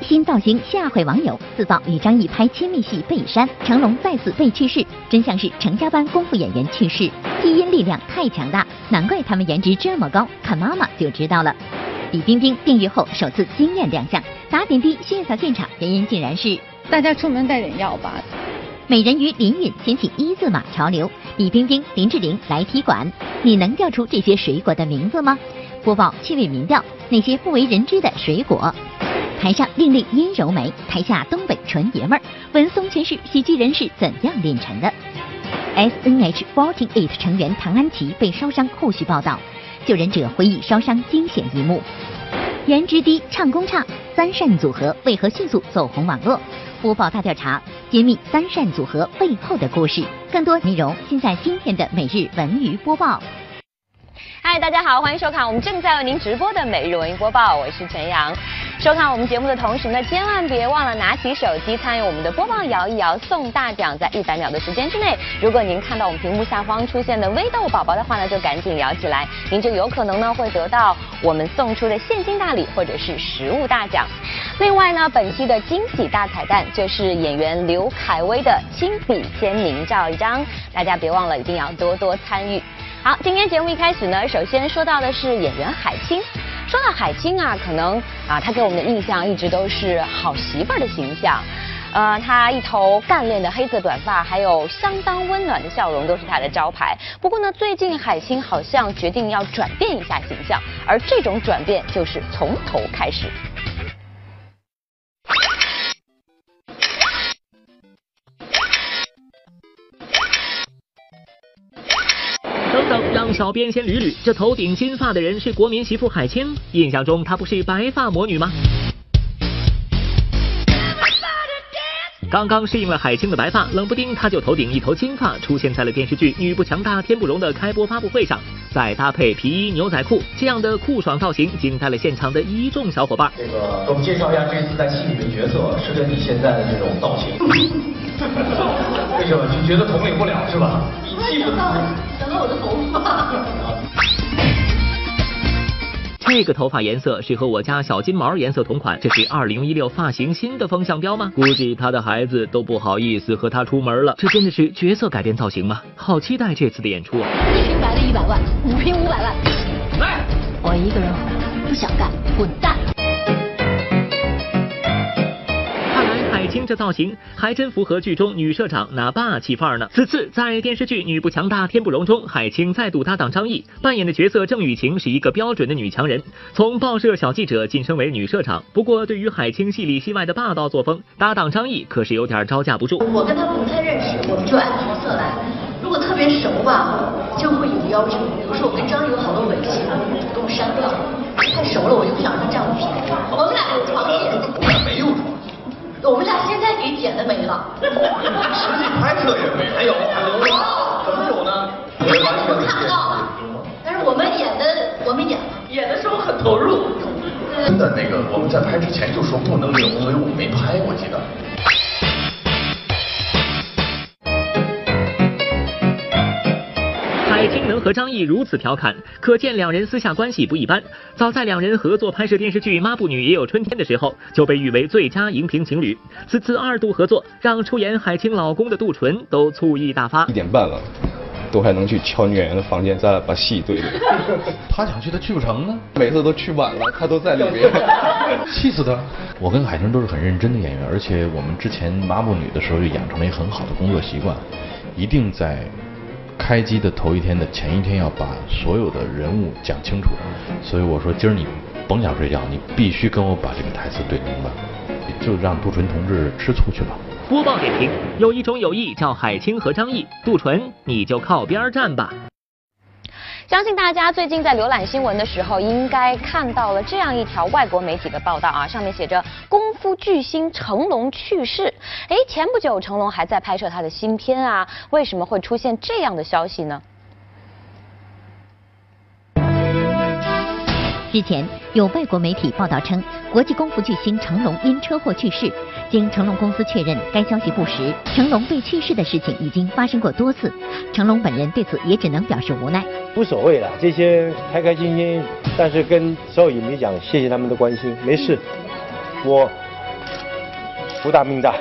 新造型吓坏网友，自曝与张译拍亲密戏被删，成龙再次被去世，真相是成家班功夫演员去世，基因力量太强大，难怪他们颜值这么高，看妈妈就知道了。李冰冰病愈后首次惊艳亮相，打点滴血洒现场，原因竟然是大家出门带点药吧。美人鱼林允掀起一字马潮流，李冰冰、林志玲来踢馆，你能叫出这些水果的名字吗？播报趣味民调，那些不为人知的水果。台上另类阴柔美，台下东北纯爷们儿。文松诠释喜剧人是怎样炼成的。S N H Forty Eight 成员唐安琪被烧伤，后续报道。救人者回忆烧伤惊险一幕。颜值低，唱功差，三善组合为何迅速走红网络？播报大调查，揭秘三善组合背后的故事。更多内容尽在今天的每日文娱播报。嗨，大家好，欢迎收看我们正在为您直播的每日文娱播报，我是陈阳。收看我们节目的同时呢，千万别忘了拿起手机参与我们的播报摇一摇送大奖，在一百秒的时间之内，如果您看到我们屏幕下方出现的微豆宝宝的话呢，就赶紧摇起来，您就有可能呢会得到我们送出的现金大礼或者是实物大奖。另外呢，本期的惊喜大彩蛋就是演员刘恺威的亲笔签名照一张，大家别忘了一定要多多参与。好，今天节目一开始呢，首先说到的是演员海清。说到海清啊，可能啊，她给我们的印象一直都是好媳妇儿的形象。呃，她一头干练的黑色短发，还有相当温暖的笑容，都是她的招牌。不过呢，最近海清好像决定要转变一下形象，而这种转变就是从头开始。小编先捋捋，这头顶金发的人是国民媳妇海清。印象中她不是白发魔女吗？刚刚适应了海清的白发，冷不丁她就头顶一头金发，出现在了电视剧《女不强大天不容》的开播发布会上，再搭配皮衣牛仔裤，这样的酷爽造型惊呆了现场的一众小伙伴。这个，给我们介绍一下这次在戏里的角色，是跟你现在的这种造型。为什么就觉得统领不了是吧？气不到，想到我的头发。这个头发颜色是和我家小金毛颜色同款，这是二零一六发型新的风向标吗？估计他的孩子都不好意思和他出门了。这真的是角色改变造型吗？好期待这次的演出啊！一瓶白的一百万，五瓶五百万。来，我一个人不想干，滚蛋。听这造型还真符合剧中女社长那霸气范儿呢。此次在电视剧《女不强大天不容》中，海清再度搭档张译，扮演的角色郑雨晴是一个标准的女强人，从报社小记者晋升为女社长。不过，对于海清戏里戏外的霸道作风，搭档张译可是有点招架不住。我跟他不太认识，我们就按角色来。如果特别熟吧，就会有要求。比如说，我跟张译有好多吻戏，我主动删掉。太熟了，我就不想让他占我便宜。我们俩有床戏，我们俩没有床。我们俩现在给剪的没了，实际拍摄也没，还有还有，怎么有呢？你看不到了，但是我们演的，我们演演的时候很投入。真的那个，我们在拍之前就说不能留，所以我没拍，我记得。和张译如此调侃，可见两人私下关系不一般。早在两人合作拍摄电视剧《抹布女也有春天》的时候，就被誉为最佳荧屏情侣。此次二度合作，让出演海清老公的杜淳都醋意大发。一点半了，都还能去敲女演员的房间，咱俩把戏对对。他想去，他去不成呢。每次都去晚了，他都在里面，气死他。我跟海清都是很认真的演员，而且我们之前《抹布女》的时候就养成了一个很好的工作习惯，一定在。开机的头一天的前一天要把所有的人物讲清楚，所以我说今儿你甭想睡觉，你必须跟我把这个台词对明白，就让杜淳同志吃醋去吧。播报点评：有一种友谊叫海清和张译，杜淳你就靠边站吧。相信大家最近在浏览新闻的时候，应该看到了这样一条外国媒体的报道啊，上面写着“功夫巨星成龙去世”。哎，前不久成龙还在拍摄他的新片啊，为什么会出现这样的消息呢？日前有外国媒体报道称，国际功夫巨星成龙因车祸去世。经成龙公司确认，该消息不实。成龙被去世的事情已经发生过多次，成龙本人对此也只能表示无奈。无所谓了，这些开开心心，但是跟所有影迷讲，谢谢他们的关心，没事。我福大命大。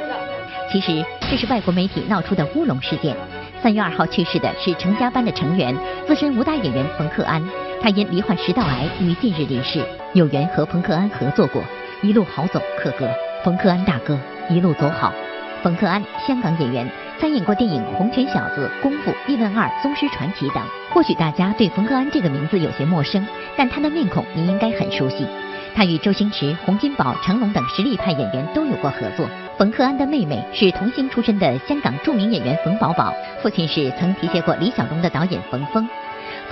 其实这是外国媒体闹出的乌龙事件。三月二号去世的是成家班的成员、资深武打演员冯克安，他因罹患食道癌于近日离世。有缘和冯克安合作过，一路好走，克哥，冯克安大哥，一路走好。冯克安，香港演员，参演过电影《红拳小子》《功夫》《叶问二》《宗师传奇》等。或许大家对冯克安这个名字有些陌生，但他的面孔你应该很熟悉。他与周星驰、洪金宝、成龙等实力派演员都有过合作。冯克安的妹妹是童星出身的香港著名演员冯宝宝，父亲是曾提携过李小龙的导演冯峰。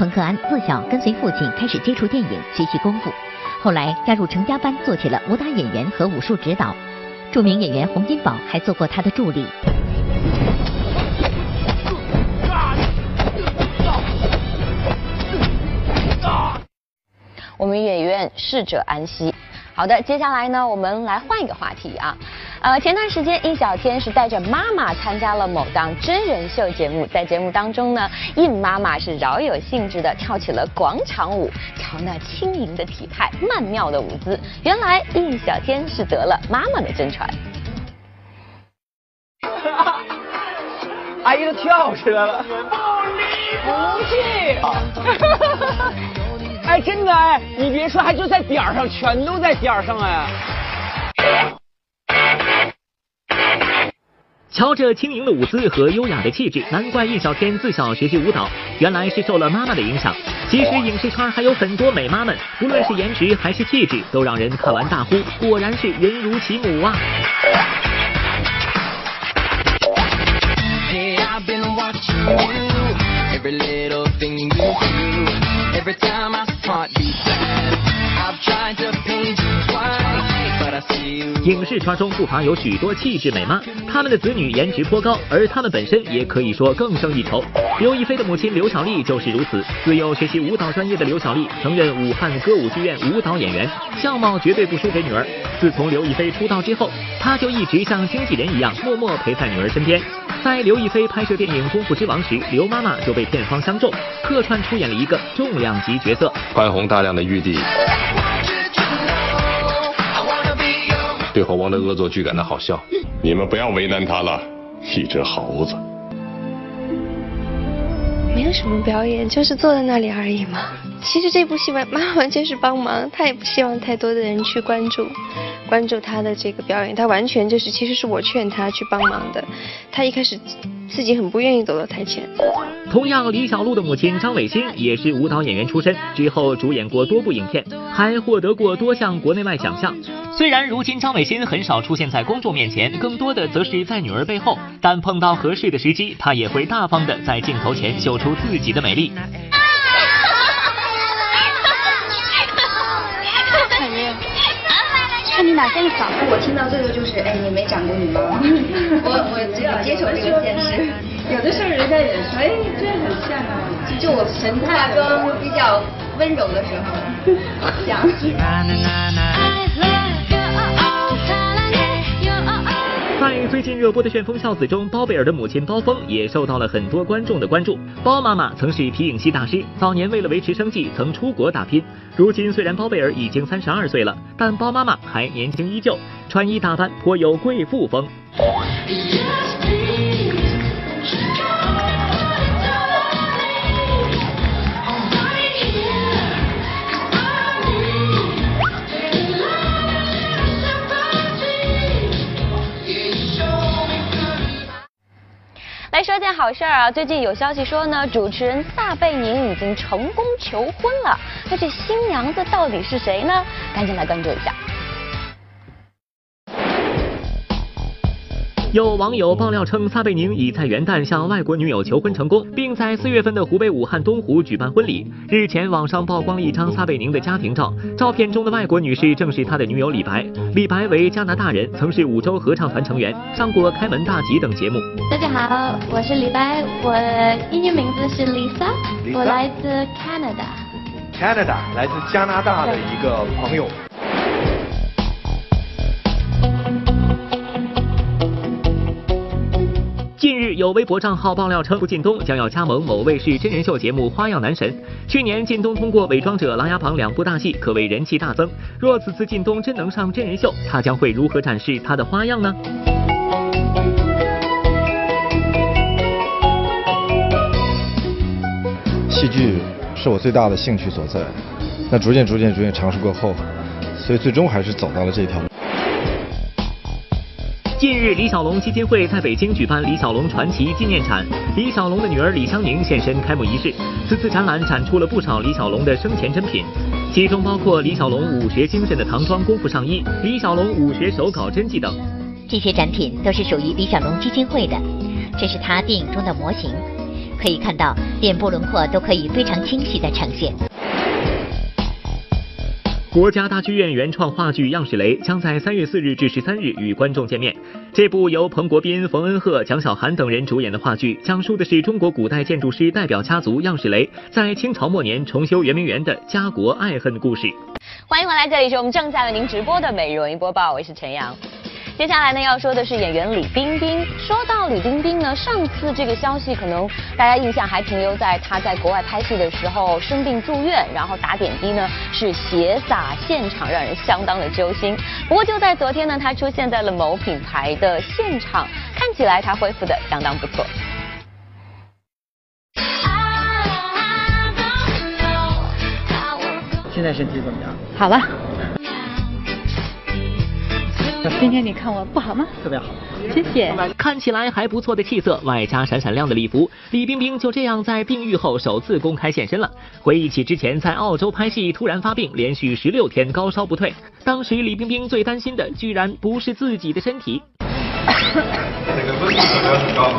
彭克安自小跟随父亲开始接触电影，学习功夫，后来加入成家班，做起了武打演员和武术指导。著名演员洪金宝还做过他的助理。我们演员逝者安息。好的，接下来呢，我们来换一个话题啊。呃，前段时间印小天是带着妈妈参加了某档真人秀节目，在节目当中呢，印妈妈是饶有兴致的跳起了广场舞，瞧那轻盈的体态，曼妙的舞姿，原来印小天是得了妈妈的真传。阿姨都跳起来了，不气。哎，真的哎，你别说，还就在点儿上，全都在点儿上哎。瞧这轻盈的舞姿和优雅的气质，难怪印小天自小学习舞蹈，原来是受了妈妈的影响。其实影视圈还有很多美妈们，无论是颜值还是气质，都让人看完大呼，果然是人如其母啊。影视圈中不乏有许多气质美妈，她们的子女颜值颇高，而她们本身也可以说更胜一筹。刘亦菲的母亲刘晓丽就是如此。自幼学习舞蹈专业的刘晓丽，曾任武汉歌舞剧院舞蹈演员，相貌绝对不输给女儿。自从刘亦菲出道之后，她就一直像经纪人一样，默默陪在女儿身边。在刘亦菲拍摄电影《功夫之王》时，刘妈妈就被片方相中，客串出演了一个重量级角色——宽宏大量的玉帝，对猴王的恶作剧感到好笑。你们不要为难他了，一只猴子。没有什么表演，就是坐在那里而已嘛。其实这部戏完妈完全是帮忙，她也不希望太多的人去关注。关注她的这个表演，她完全就是其实是我劝她去帮忙的。她一开始自己很不愿意走到台前。同样，李小璐的母亲张伟欣也是舞蹈演员出身，之后主演过多部影片，还获得过多项国内外奖项。虽然如今张伟欣很少出现在公众面前，更多的则是在女儿背后，但碰到合适的时机，她也会大方的在镜头前秀出自己的美丽。看你哪天嗓子，我听到这个就是，哎，你没长过女吗？我我只有接受这个现实。有的时候人家也说，哎，这很像啊。就我神态中比较温柔的时候，像。在最近热播的《旋风孝子》中，包贝尔的母亲包峰也受到了很多观众的关注。包妈妈曾是皮影戏大师，早年为了维持生计，曾出国打拼。如今虽然包贝尔已经三十二岁了，但包妈妈还年轻依旧，穿衣打扮颇有贵妇风。来说件好事儿啊！最近有消息说呢，主持人撒贝宁已经成功求婚了。那这新娘子到底是谁呢？赶紧来关注一下。有网友爆料称，撒贝宁已在元旦向外国女友求婚成功，并在四月份的湖北武汉东湖举办婚礼。日前，网上曝光了一张撒贝宁的家庭照，照片中的外国女士正是他的女友李白。李白为加拿大人，曾是五洲合唱团成员，上过《开门大吉》等节目。大家好，我是李白，我英语名字是 Lisa，我来自 Canada。Canada，来自加拿大的一个朋友。有微博账号爆料称，靳东将要加盟某卫视真人秀节目《花样男神》。去年，靳东通过《伪装者》《琅琊榜》两部大戏，可谓人气大增。若此次靳东真能上真人秀，他将会如何展示他的花样呢？戏剧是我最大的兴趣所在，那逐渐、逐渐、逐渐尝试过后，所以最终还是走到了这条。近日，李小龙基金会在北京举办李小龙传奇纪念展，李小龙的女儿李香凝现身开幕仪式。此次展览展出了不少李小龙的生前珍品，其中包括李小龙武学精神的唐装功夫上衣、李小龙武学手稿真迹等。这些展品都是属于李小龙基金会的，这是他电影中的模型，可以看到脸部轮廓都可以非常清晰的呈现。国家大剧院原创话剧《样式雷》将在三月四日至十三日与观众见面。这部由彭国斌、冯恩鹤、蒋小涵等人主演的话剧，讲述的是中国古代建筑师代表家族样式雷在清朝末年重修圆明园的家国爱恨故事。欢迎回来，这里是我们正在为您直播的《每日文艺播报》，我是陈阳。接下来呢，要说的是演员李冰冰。说到李冰冰呢，上次这个消息可能大家印象还停留在她在国外拍戏的时候生病住院，然后打点滴呢是血洒现场，让人相当的揪心。不过就在昨天呢，她出现在了某品牌的现场，看起来她恢复的相当不错。现在身体怎么样？好了。今天你看我不好吗？特别好，谢谢。看起来还不错的气色，外加闪闪亮的礼服，李冰冰就这样在病愈后首次公开现身了。回忆起之前在澳洲拍戏突然发病，连续十六天高烧不退，当时李冰冰最担心的居然不是自己的身体。这个温度可能很高。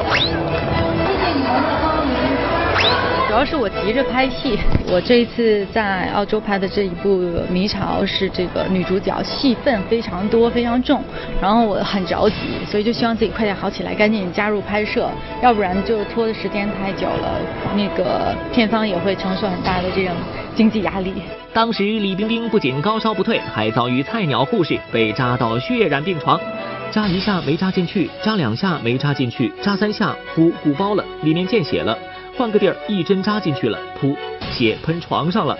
主要是我急着拍戏，我这一次在澳洲拍的这一部《迷巢》是这个女主角戏份非常多、非常重，然后我很着急，所以就希望自己快点好起来，赶紧加入拍摄，要不然就拖的时间太久了，那个片方也会承受很大的这种经济压力。当时李冰冰不仅高烧不退，还遭遇菜鸟护士被扎到血染病床，扎一下没扎进去，扎两下没扎进去，扎三下，呼鼓包了，里面见血了。换个地儿，一针扎进去了，噗，血喷床上了。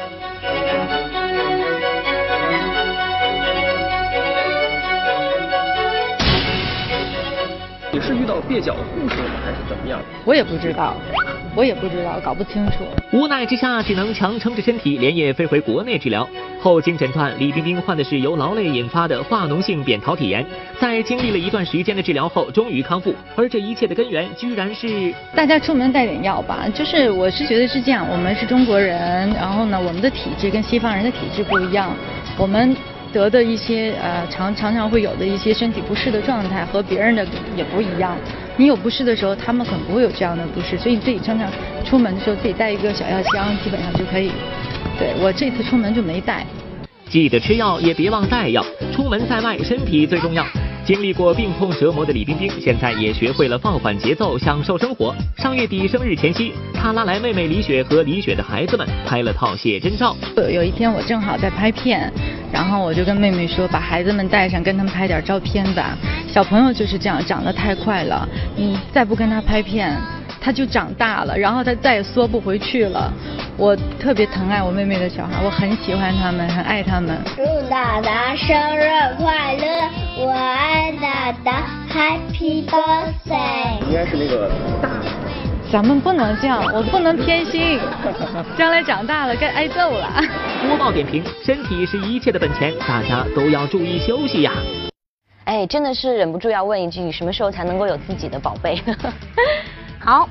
你是遇到蹩脚的护士了，还是怎么样？我也不知道，我也不知道，搞不清楚。无奈之下，只能强撑着身体，连夜飞回国内治疗。后经诊断，李冰冰患的是由劳累引发的化脓性扁桃体炎。在经历了一段时间的治疗后，终于康复。而这一切的根源，居然是大家出门带点药吧。就是我是觉得是这样，我们是中国人，然后呢，我们的体质跟西方人的体质不一样，我们。得的一些呃常常常会有的一些身体不适的状态和别人的也不一样。你有不适的时候，他们可能不会有这样的不适，所以你自己常常出门的时候自己带一个小药箱，基本上就可以。对我这次出门就没带。记得吃药，也别忘带药。出门在外，身体最重要。经历过病痛折磨的李冰冰，现在也学会了放缓节奏，享受生活。上月底生日前夕，她拉来妹妹李雪和李雪的孩子们拍了套写真照。有一天我正好在拍片，然后我就跟妹妹说，把孩子们带上，跟他们拍点照片吧。小朋友就是这样，长得太快了，你再不跟他拍片。他就长大了，然后他再也缩不回去了。我特别疼爱我妹妹的小孩，我很喜欢他们，很爱他们。祝大大生日快乐，我爱大大，Happy Birthday。应该是那个大。咱们不能这样，我不能偏心，将来长大了该挨揍了。播报点评：身体是一切的本钱，大家都要注意休息呀。哎，真的是忍不住要问一句，什么时候才能够有自己的宝贝？好，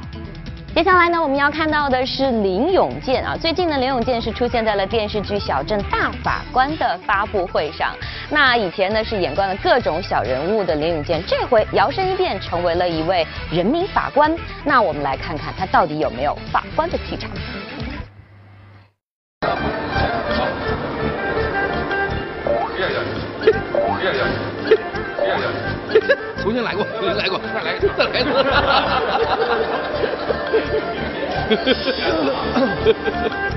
接下来呢，我们要看到的是林永健啊。最近呢，林永健是出现在了电视剧《小镇大法官》的发布会上。那以前呢是演惯了各种小人物的林永健，这回摇身一变成为了一位人民法官。那我们来看看他到底有没有法官的气场。重新来过，重新来过，再来，再来一次。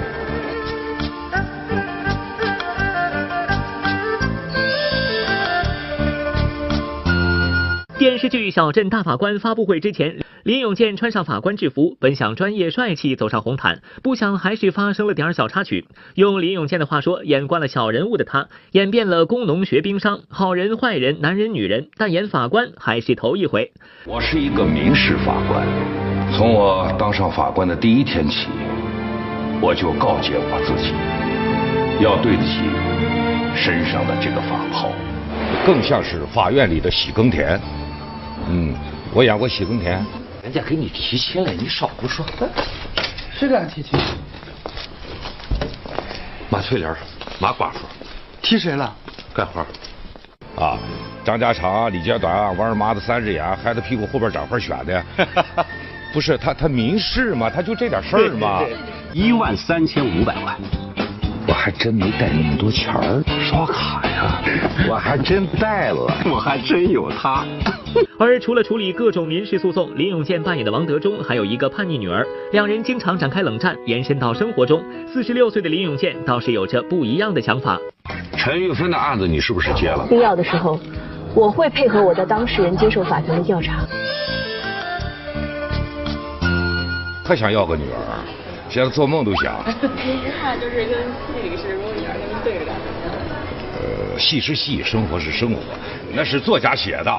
电视视剧《小镇大法官》发布会之前，林永健穿上法官制服，本想专业帅气走上红毯，不想还是发生了点小插曲。用林永健的话说，演惯了小人物的他，演遍了工农学兵商，好人坏人，男人女人，但演法官还是头一回。我是一个民事法官，从我当上法官的第一天起，我就告诫我自己，要对得起身上的这个法号。更像是法院里的喜耕田。嗯，我演过喜耕田。人家给你提亲了，你少胡说。谁给俺提亲？马翠莲，马寡妇。提谁了？干活。啊，张家长、李家短、王二麻子三只眼，孩子屁股后边长块癣的。不是他，他民事嘛，他就这点事儿嘛。一万三千五百万。我还真没带那么多钱儿，刷卡呀！我还真带了，我还真有他。而除了处理各种民事诉讼，林永健扮演的王德忠还有一个叛逆女儿，两人经常展开冷战，延伸到生活中。四十六岁的林永健倒是有着不一样的想法。陈玉芬的案子你是不是接了？必要的时候，我会配合我的当事人接受法庭的调查。他想要个女儿。现在做梦都想。一看就是跟戏里是如果女儿跟您对着干。呃，戏是戏，生活是生活，那是作家写的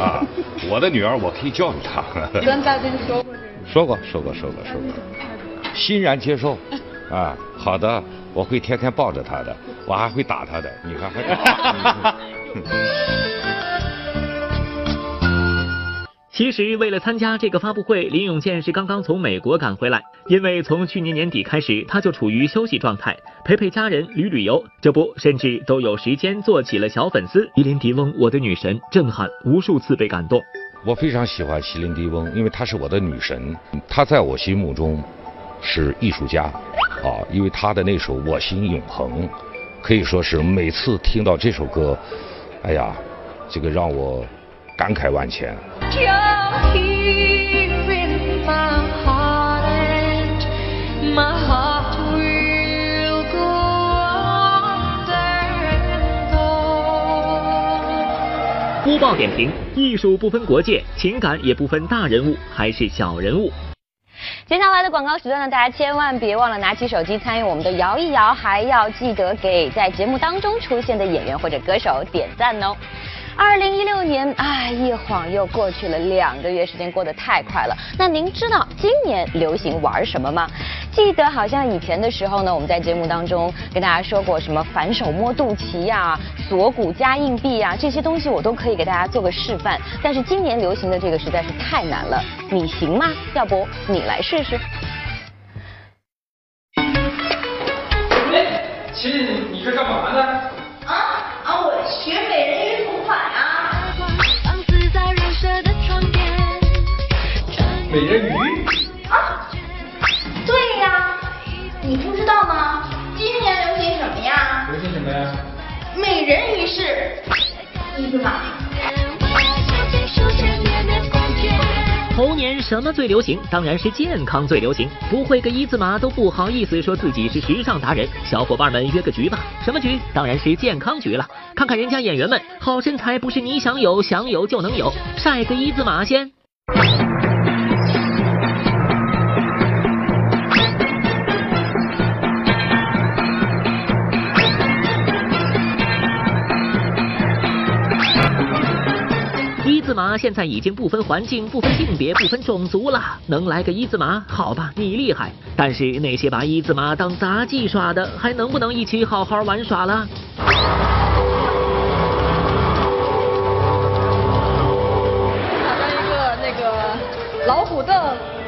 啊。我的女儿，我可以教育她。跟大兵说过说过，说过，说过，说过。欣然接受。啊，好的，我会天天抱着她的，我还会打她的，你看还打。其实，为了参加这个发布会，林永健是刚刚从美国赶回来。因为从去年年底开始，他就处于休息状态，陪陪家人，旅旅游。这不，甚至都有时间做起了小粉丝。席琳迪翁，我的女神，震撼，无数次被感动。我非常喜欢席琳迪翁，因为她是我的女神。她在我心目中是艺术家啊，因为她的那首《我心永恒》，可以说是每次听到这首歌，哎呀，这个让我感慨万千。播报点评：艺术不分国界，情感也不分大人物还是小人物。接下来的广告时段呢，大家千万别忘了拿起手机参与我们的摇一摇，还要记得给在节目当中出现的演员或者歌手点赞哦。二零一六年，哎，一晃又过去了两个月，时间过得太快了。那您知道今年流行玩什么吗？记得好像以前的时候呢，我们在节目当中跟大家说过什么反手摸肚脐呀、锁骨加硬币呀，这些东西我都可以给大家做个示范。但是今年流行的这个实在是太难了，你行吗？要不你来试试？哎，琪琪，你你这干嘛呢？美人鱼？啊，对呀，你不知道吗？今年流行什么呀？流行什么呀？美人鱼是一字马。猴年什么最流行？当然是健康最流行。不会个一字马都不好意思说自己是时尚达人。小伙伴们约个局吧，什么局？当然是健康局了。看看人家演员们，好身材不是你想有想有就能有，晒个一字马先。字马现在已经不分环境、不分性别、不分种族了，能来个一字马？好吧，你厉害。但是那些把一字马当杂技耍的，还能不能一起好好玩耍了？打算一个那个老虎凳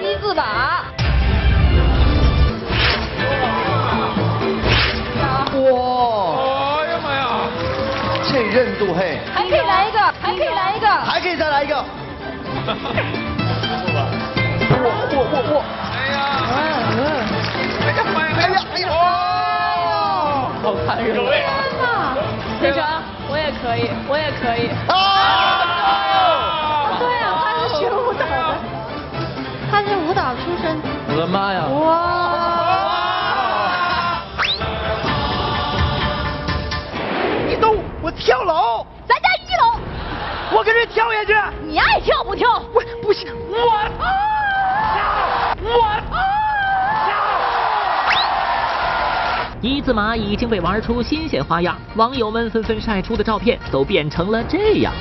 一字马。哇！哎呀妈呀！这韧度嘿！我我我我！哎呀！哎呀妈呀！哎呀哎呀！哦！好残忍！天哪！天成，我也可以，我也可以。啊！对啊，他是学舞蹈的，他是舞蹈出身。我的妈呀！哇！一动我跳楼。我跟着跳下去。你爱跳不跳？我不行，我跳，我一字马已经被玩出新鲜花样，网友们纷纷晒出的照片都变成了这样。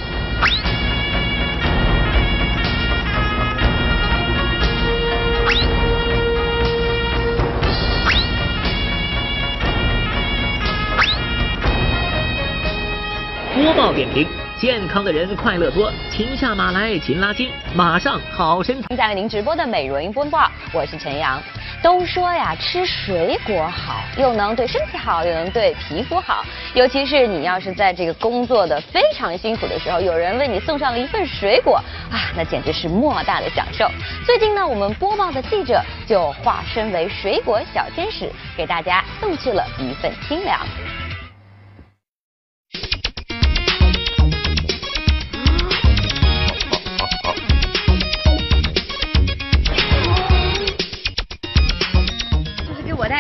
播报点评：健康的人快乐多，勤下马来勤拉筋，马上好身材。正在为您直播的美容播报，我是陈阳。都说呀，吃水果好，又能对身体好，又能对皮肤好。尤其是你要是在这个工作的非常辛苦的时候，有人为你送上了一份水果啊，那简直是莫大的享受。最近呢，我们播报的记者就化身为水果小天使，给大家送去了一份清凉。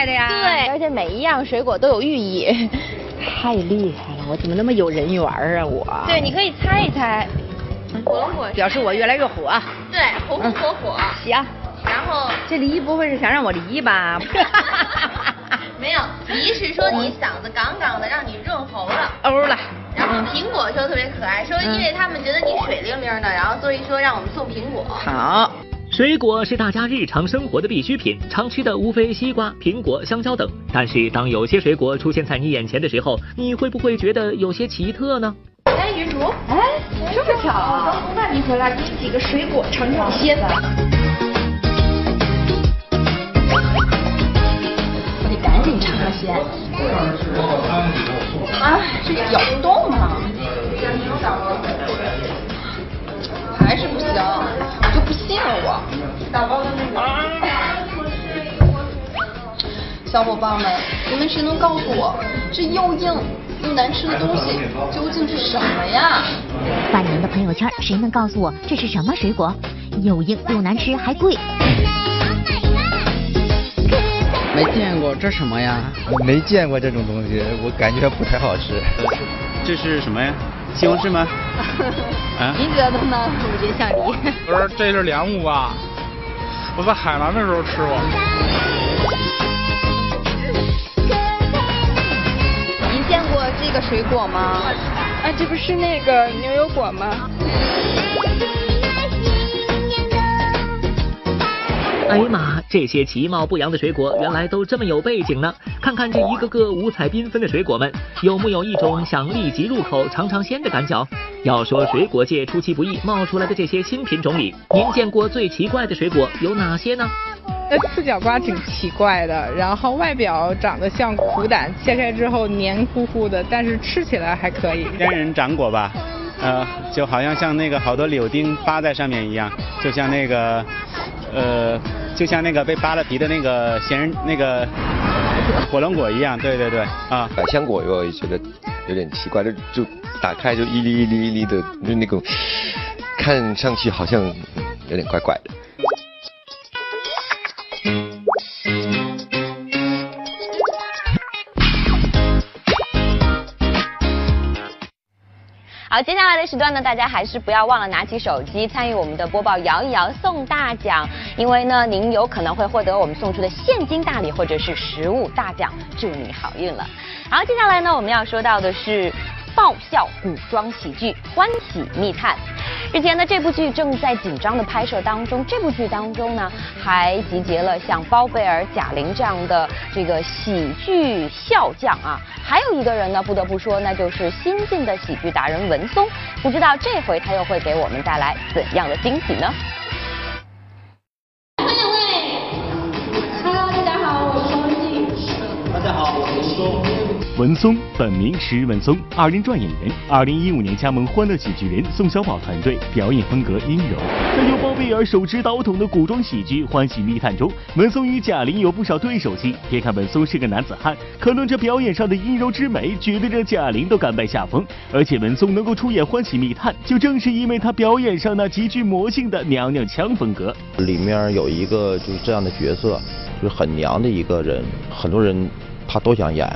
对，而且每一样水果都有寓意。太厉害了，我怎么那么有人缘啊我？对，你可以猜一猜。火龙果表示我越来越火。对，红红火火。行。然后这梨不会是想让我梨吧？没有，梨是说你嗓子杠杠的，让你润喉了。欧了。然后苹果说特别可爱，说因为他们觉得你水灵灵的，然后所以说让我们送苹果。好。水果是大家日常生活的必需品，常吃的无非西瓜、苹果、香蕉等。但是当有些水果出现在你眼前的时候，你会不会觉得有些奇特呢？哎，云竹，哎，这么巧啊！我刚从外地回来，给你几个水果尝尝鲜。我得赶紧尝尝鲜。啊，这咬不动啊！还是不行，不信了我。打包的那个。小伙伴们，你们谁能告诉我，这又硬又难吃的东西究竟是什么呀？万年的朋友圈，谁能告诉我这是什么水果？又硬又难吃还贵。没见过这什么呀？没见过这种东西，我感觉不太好吃。这是什么呀？西红柿吗？啊？您觉得呢？我觉得像梨。不是，这是莲雾吧？我在海南的时候吃过。您见过这个水果吗？啊，这不是那个牛油果吗？哎呀妈！这些其貌不扬的水果，原来都这么有背景呢。看看这一个个五彩缤纷的水果们，有木有一种想立即入口尝尝鲜的感觉？要说水果界出其不意冒出来的这些新品种里，您见过最奇怪的水果有哪些呢？那四角瓜挺奇怪的，然后外表长得像苦胆，切开之后黏糊糊的，但是吃起来还可以。仙人掌果吧，呃，就好像像那个好多柳丁扒在上面一样，就像那个，呃。就像那个被扒了皮的那个仙人那个火龙果一样，对对对，啊。百香果我也觉得有点奇怪，就就打开就一粒一粒一粒的，就那种看上去好像有点怪怪的。好，接下来的时段呢，大家还是不要忘了拿起手机参与我们的播报，摇一摇送大奖，因为呢，您有可能会获得我们送出的现金大礼或者是实物大奖，祝你好运了。好，接下来呢，我们要说到的是。爆笑古装喜剧《欢喜密探》，日前呢，这部剧正在紧张的拍摄当中。这部剧当中呢，还集结了像包贝尔、贾玲这样的这个喜剧笑将啊。还有一个人呢，不得不说，那就是新晋的喜剧达人文松。不知道这回他又会给我们带来怎样的惊喜呢？文松本名石文松，二人转演员。二零一五年加盟欢乐喜剧人宋小宝团队，表演风格阴柔。在由包贝尔手持刀捅的古装喜剧《欢喜密探》中，文松与贾玲有不少对手戏。别看文松是个男子汉，可论这表演上的阴柔之美，绝对让贾玲都甘拜下风。而且文松能够出演《欢喜密探》，就正是因为他表演上那极具魔性的娘娘腔风格。里面有一个就是这样的角色，就是很娘的一个人，很多人他都想演。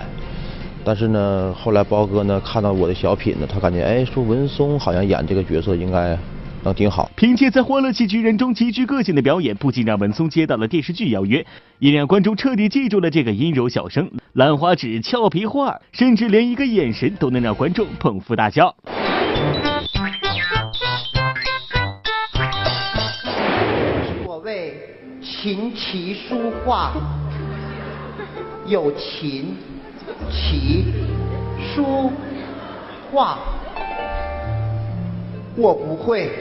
但是呢，后来包哥呢看到我的小品呢，他感觉哎，说文松好像演这个角色应该能挺好。凭借在《欢乐喜剧人》中极具个性的表演，不仅让文松接到了电视剧邀约，也让观众彻底记住了这个阴柔小生。兰花指、俏皮话，甚至连一个眼神都能让观众捧腹大笑。所谓琴棋书画，有琴。棋、书、画，我不会。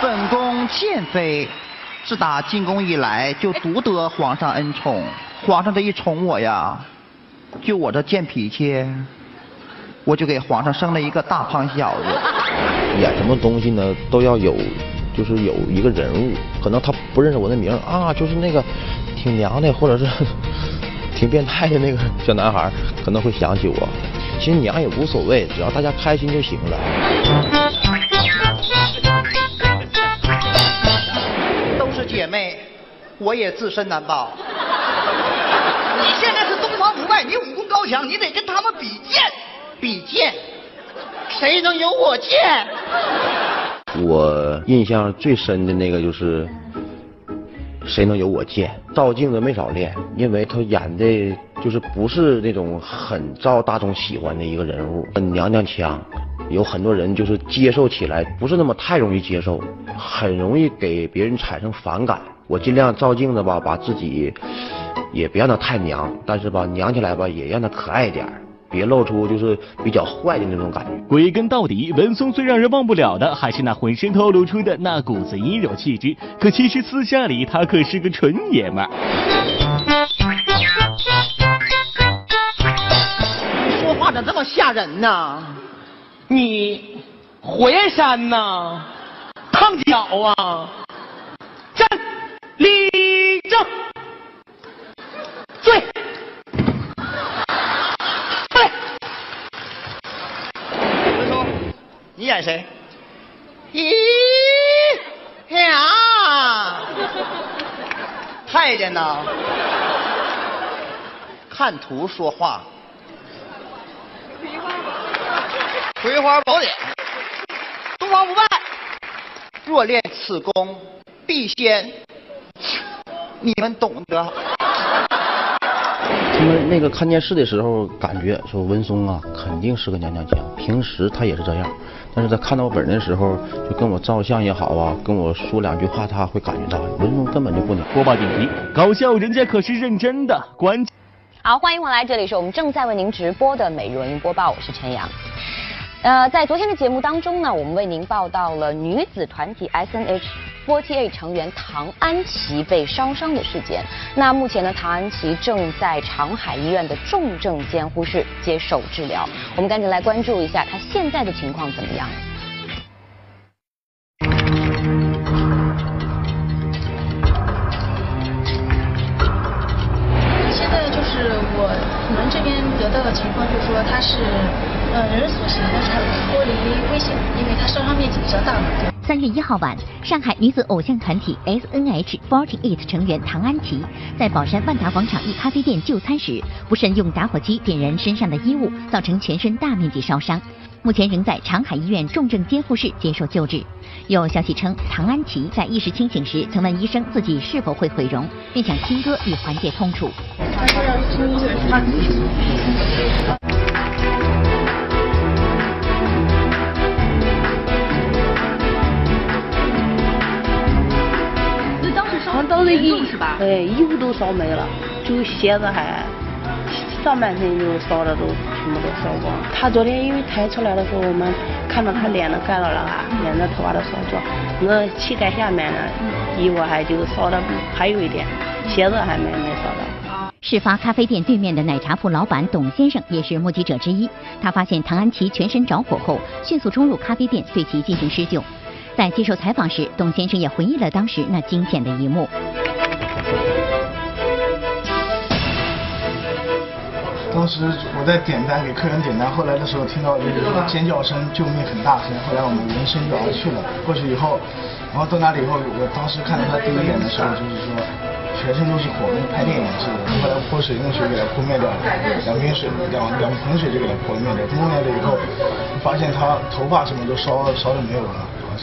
本宫建妃，自打进宫以来就独得皇上恩宠。皇上这一宠我呀，就我这贱脾气，我就给皇上生了一个大胖小子。演什么东西呢，都要有。就是有一个人物，可能他不认识我的名啊，就是那个挺娘的，或者是 挺变态的那个小男孩，可能会想起我。其实娘也无所谓，只要大家开心就行了。都是姐妹，我也自身难保。你现在是东方不败，你武功高强，你得跟他们比剑，比剑，谁能有我剑？我印象最深的那个就是谁能有我贱？照镜子没少练，因为他演的就是不是那种很招大众喜欢的一个人物，很娘娘腔，有很多人就是接受起来不是那么太容易接受，很容易给别人产生反感。我尽量照镜子吧，把自己也别让他太娘，但是吧娘起来吧也让他可爱一点。别露出就是比较坏的那种感觉。归根到底，文松最让人忘不了的还是那浑身透露出的那股子阴柔气质。可其实私下里他可是个纯爷们儿。你说话咋这么吓人呢？你火焰山呐，烫脚啊！站立正，醉。你演谁？咦呀！太监呐，看图说话。葵花宝典，东方不败。若练此功，必先。你们懂得。他们那个看电视的时候，感觉说文松啊，肯定是个娘娘腔。平时他也是这样。但是在看到本人的时候，就跟我照相也好啊，跟我说两句话，他会感觉到文松根本就不娘。播报点评：搞笑，人家可是认真的。关。好，欢迎回来，这里是我们正在为您直播的每日文音播报，我是陈阳。呃，在昨天的节目当中呢，我们为您报道了女子团体 S N H。48成员唐安琪被烧伤的事件，那目前呢，唐安琪正在长海医院的重症监护室接受治疗。我们赶紧来关注一下他现在的情况怎么样。现在就是我们这边得到的情况，就是说他是呃人所行，但是他脱离危险，因为它烧伤面积比较大嘛。三月一号晚，上海女子偶像团体 S N H Forty Eight 成员唐安琪在宝山万达广场一咖啡店就餐时，不慎用打火机点燃身上的衣物，造成全身大面积烧伤。目前仍在长海医院重症监护室接受救治。有消息称，唐安琪在意识清醒时曾问医生自己是否会毁容，并想听歌以缓解痛楚。衣是吧？哎，衣服都烧没了，就鞋子还，上半身就烧的都全部都烧光。他昨天因为抬出来的时候，我们看到他脸都干到了啊，脸的头发都烧焦，那膝盖下面呢，衣服还就烧的还有一点，鞋子还没没烧到。事发咖啡店对面的奶茶铺老板董先生也是目击者之一，他发现唐安琪全身着火后，迅速冲入咖啡店对其进行施救。在接受采访时，董先生也回忆了当时那惊险的一幕。当时我在点单，给客人点单，后来的时候听到就是尖叫声，救命很大声，后来我们闻声就而去了。过去以后，然后到那里以后，我当时看到他第一眼的时候，就是说全身都是火，跟拍电影似的。后来泼水用水给他泼灭掉了，两瓶水两两盆水就给他泼灭掉。泼灭了以后，发现他头发什么都烧烧的没有了。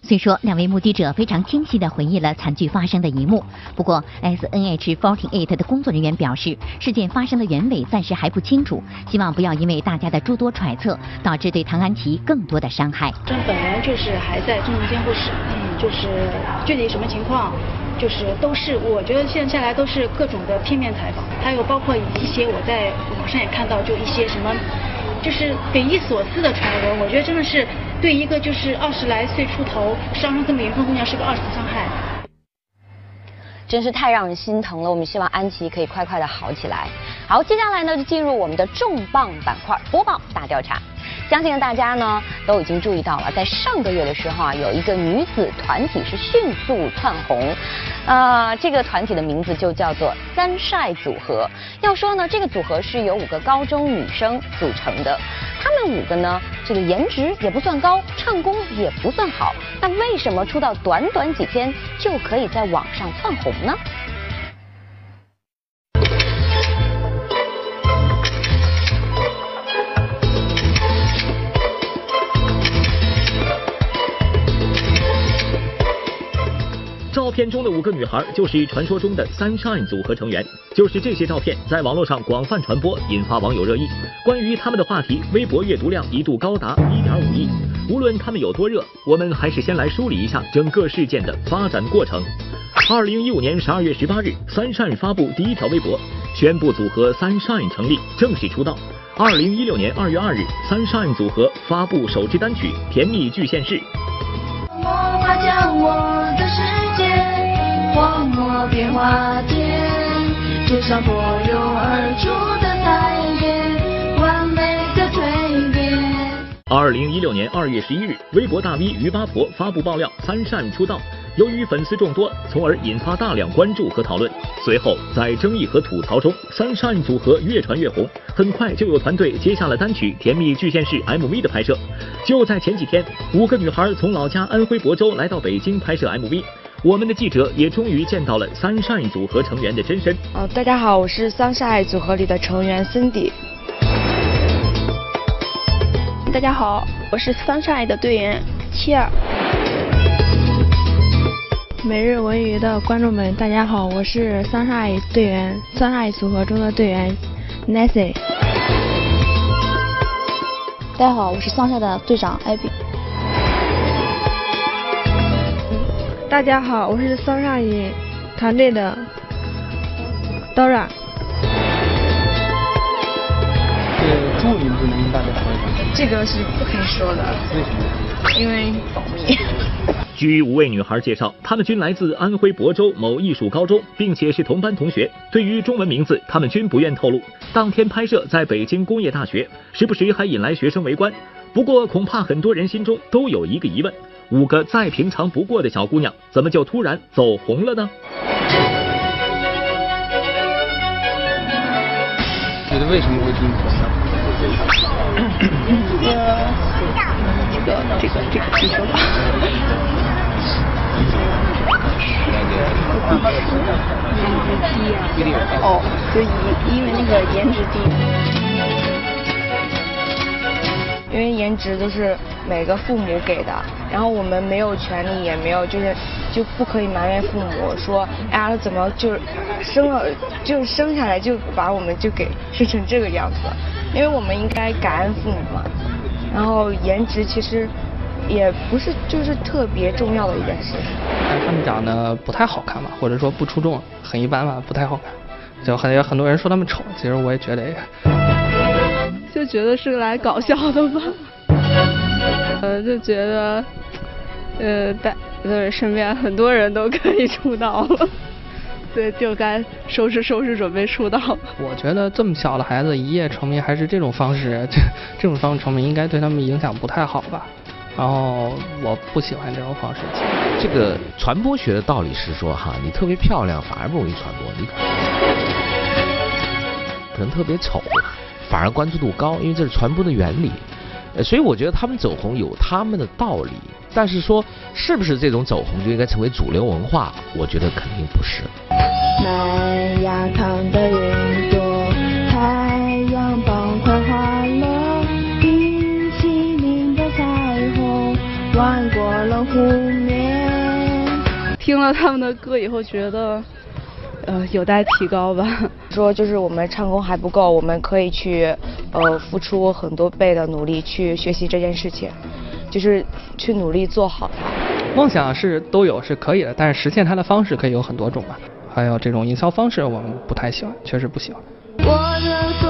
虽说两位目击者非常清晰地回忆了惨剧发生的一幕，不过 S N H forty eight 的工作人员表示，事件发生的原委暂时还不清楚，希望不要因为大家的诸多揣测，导致对唐安琪更多的伤害。这本来就是还在重症监护室，嗯就是具体什么情况，就是都是我觉得现在下来都是各种的片面采访，还有包括一些我在网上也看到，就一些什么。就是匪夷所思的传闻，我觉得真的是对一个就是二十来岁出头、伤伤这么严重姑娘是个二次伤害，真是太让人心疼了。我们希望安琪可以快快的好起来。好，接下来呢就进入我们的重磅板块播报大调查。相信大家呢都已经注意到了，在上个月的时候啊，有一个女子团体是迅速窜红，呃，这个团体的名字就叫做三晒组合。要说呢，这个组合是由五个高中女生组成的，她们五个呢，这个颜值也不算高，唱功也不算好，那为什么出道短短几天就可以在网上窜红呢？片中的五个女孩就是传说中的 Sunshine 组合成员，就是这些照片在网络上广泛传播，引发网友热议。关于他们的话题，微博阅读量一度高达1.5亿。无论他们有多热，我们还是先来梳理一下整个事件的发展过程。2015年12月18日，Sunshine 发布第一条微博，宣布组合 Sunshine 成立，正式出道。2016年2月2日，Sunshine 组合发布首支单曲《甜蜜巨现世》。荒变化间，就像破蛹而出的彩蝶，完美的蜕变。二零一六年二月十一日，微博大 V 于八婆发布爆料，三善出道。由于粉丝众多，从而引发大量关注和讨论。随后，在争议和吐槽中，三善组合越传越红。很快就有团队接下了单曲《甜蜜巨现世》MV 的拍摄。就在前几天，五个女孩从老家安徽亳州来到北京拍摄 MV。我们的记者也终于见到了 Sunshine 组合成员的真身。哦，大家好，我是 Sunshine 组合里的成员 Cindy。大家好，我是 Sunshine 的队员七儿。每日文娱的观众们，大家好，我是 Sunshine 队员 Sunshine 组合中的队员 Nancy。大家好，我是 Sunshine 的队长 Abby。大家好，我是桑上影团队的 Dora。这中文名字能跟大家说一下？这个是不可以说的。为什么？因为保密。据五位女孩介绍，她们均来自安徽亳州某艺术高中，并且是同班同学。对于中文名字，她们均不愿透露。当天拍摄在北京工业大学，时不时还引来学生围观。不过，恐怕很多人心中都有一个疑问。五个再平常不过的小姑娘，怎么就突然走红了呢？觉得为什么会这么火呢？这个这个这个这个听说吧。哦，就因因为那个颜值低。因为颜值都是每个父母给的，然后我们没有权利，也没有就是就不可以埋怨父母说，哎呀怎么就是生了就生下来就把我们就给生成这个样子，因为我们应该感恩父母嘛。然后颜值其实也不是就是特别重要的一件事。他们长得不太好看吧，或者说不出众，很一般吧，不太好看。就很有很多人说他们丑，其实我也觉得。就觉得是来搞笑的吧，呃，就觉得，呃，带呃身边很多人都可以出道了，对，就该收拾收拾准备出道。我觉得这么小的孩子一夜成名，还是这种方式，这这种方式成名，应该对他们影响不太好吧？然后我不喜欢这种方式。这个传播学的道理是说，哈，你特别漂亮反而不容易传播，你可能特别丑。反而关注度高，因为这是传播的原理，呃，所以我觉得他们走红有他们的道理，但是说是不是这种走红就应该成为主流文化，我觉得肯定不是。麦芽糖的云朵，太阳棒快化了，冰淇淋的彩虹弯过了湖面。听了他们的歌以后，觉得呃有待提高吧。说就是我们唱功还不够，我们可以去呃付出很多倍的努力去学习这件事情，就是去努力做好它。梦想是都有是可以的，但是实现它的方式可以有很多种嘛。还有这种营销方式，我们不太喜欢，确实不喜欢。我的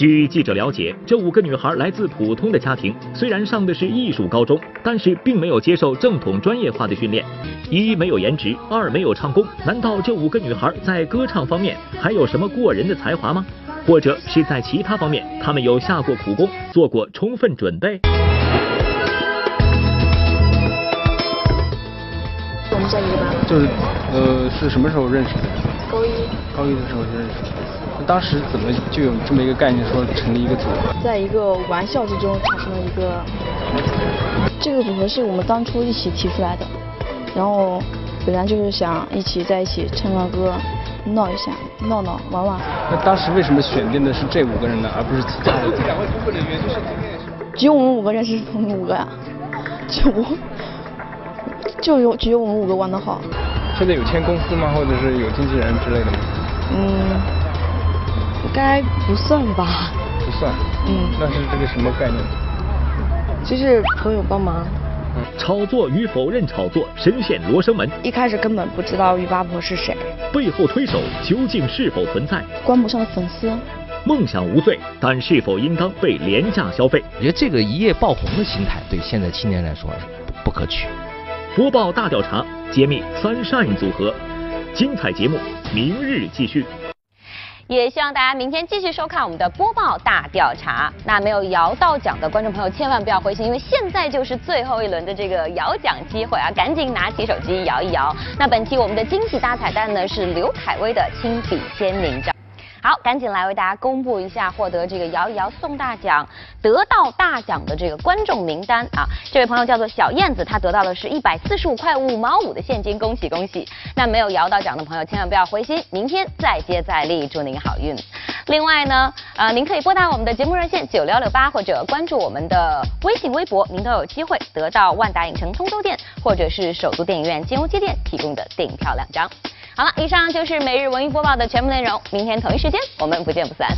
据记者了解，这五个女孩来自普通的家庭，虽然上的是艺术高中，但是并没有接受正统专业化的训练。一没有颜值，二没有唱功，难道这五个女孩在歌唱方面还有什么过人的才华吗？或者是在其他方面，她们有下过苦功，做过充分准备？我们在一个班。就是呃，是什么时候认识的？高一。高一的时候就认识当时怎么就有这么一个概念，说成立一个组合？在一个玩笑之中产生了一个，这个组合是我们当初一起提出来的，然后本来就是想一起在一起唱唱歌，闹一下，闹闹玩玩。那当时为什么选定的是这五个人呢，而不是其他的？只有我们五个认识我们五个呀，就我，就有只有我们五个玩得好。现在有签公司吗？或者是有经纪人之类的吗？嗯，应该不算吧。不算。嗯。那是这个什么概念？就是朋友帮忙。炒作与否认炒作，深陷罗生门。一开始根本不知道于八婆是谁，背后推手究竟是否存在？关不上的粉丝。梦想无罪，但是否应当被廉价消费？我觉得这个一夜爆红的心态，对现在青年来说不可取。播报大调查，揭秘 Sunshine 组合，精彩节目明日继续。也希望大家明天继续收看我们的播报大调查。那没有摇到奖的观众朋友千万不要灰心，因为现在就是最后一轮的这个摇奖机会啊，赶紧拿起手机摇一摇。那本期我们的惊喜大彩蛋呢是刘恺威的亲笔签名照。好，赶紧来为大家公布一下获得这个摇一摇送大奖、得到大奖的这个观众名单啊！这位朋友叫做小燕子，她得到的是一百四十五块五毛五的现金，恭喜恭喜！那没有摇到奖的朋友千万不要灰心，明天再接再厉，祝您好运。另外呢，呃，您可以拨打我们的节目热线九六六八，或者关注我们的微信微博，您都有机会得到万达影城通州店或者是首都电影院金融街店提供的电影票两张。好了，以上就是每日文娱播报的全部内容。明天同一时间，我们不见不散。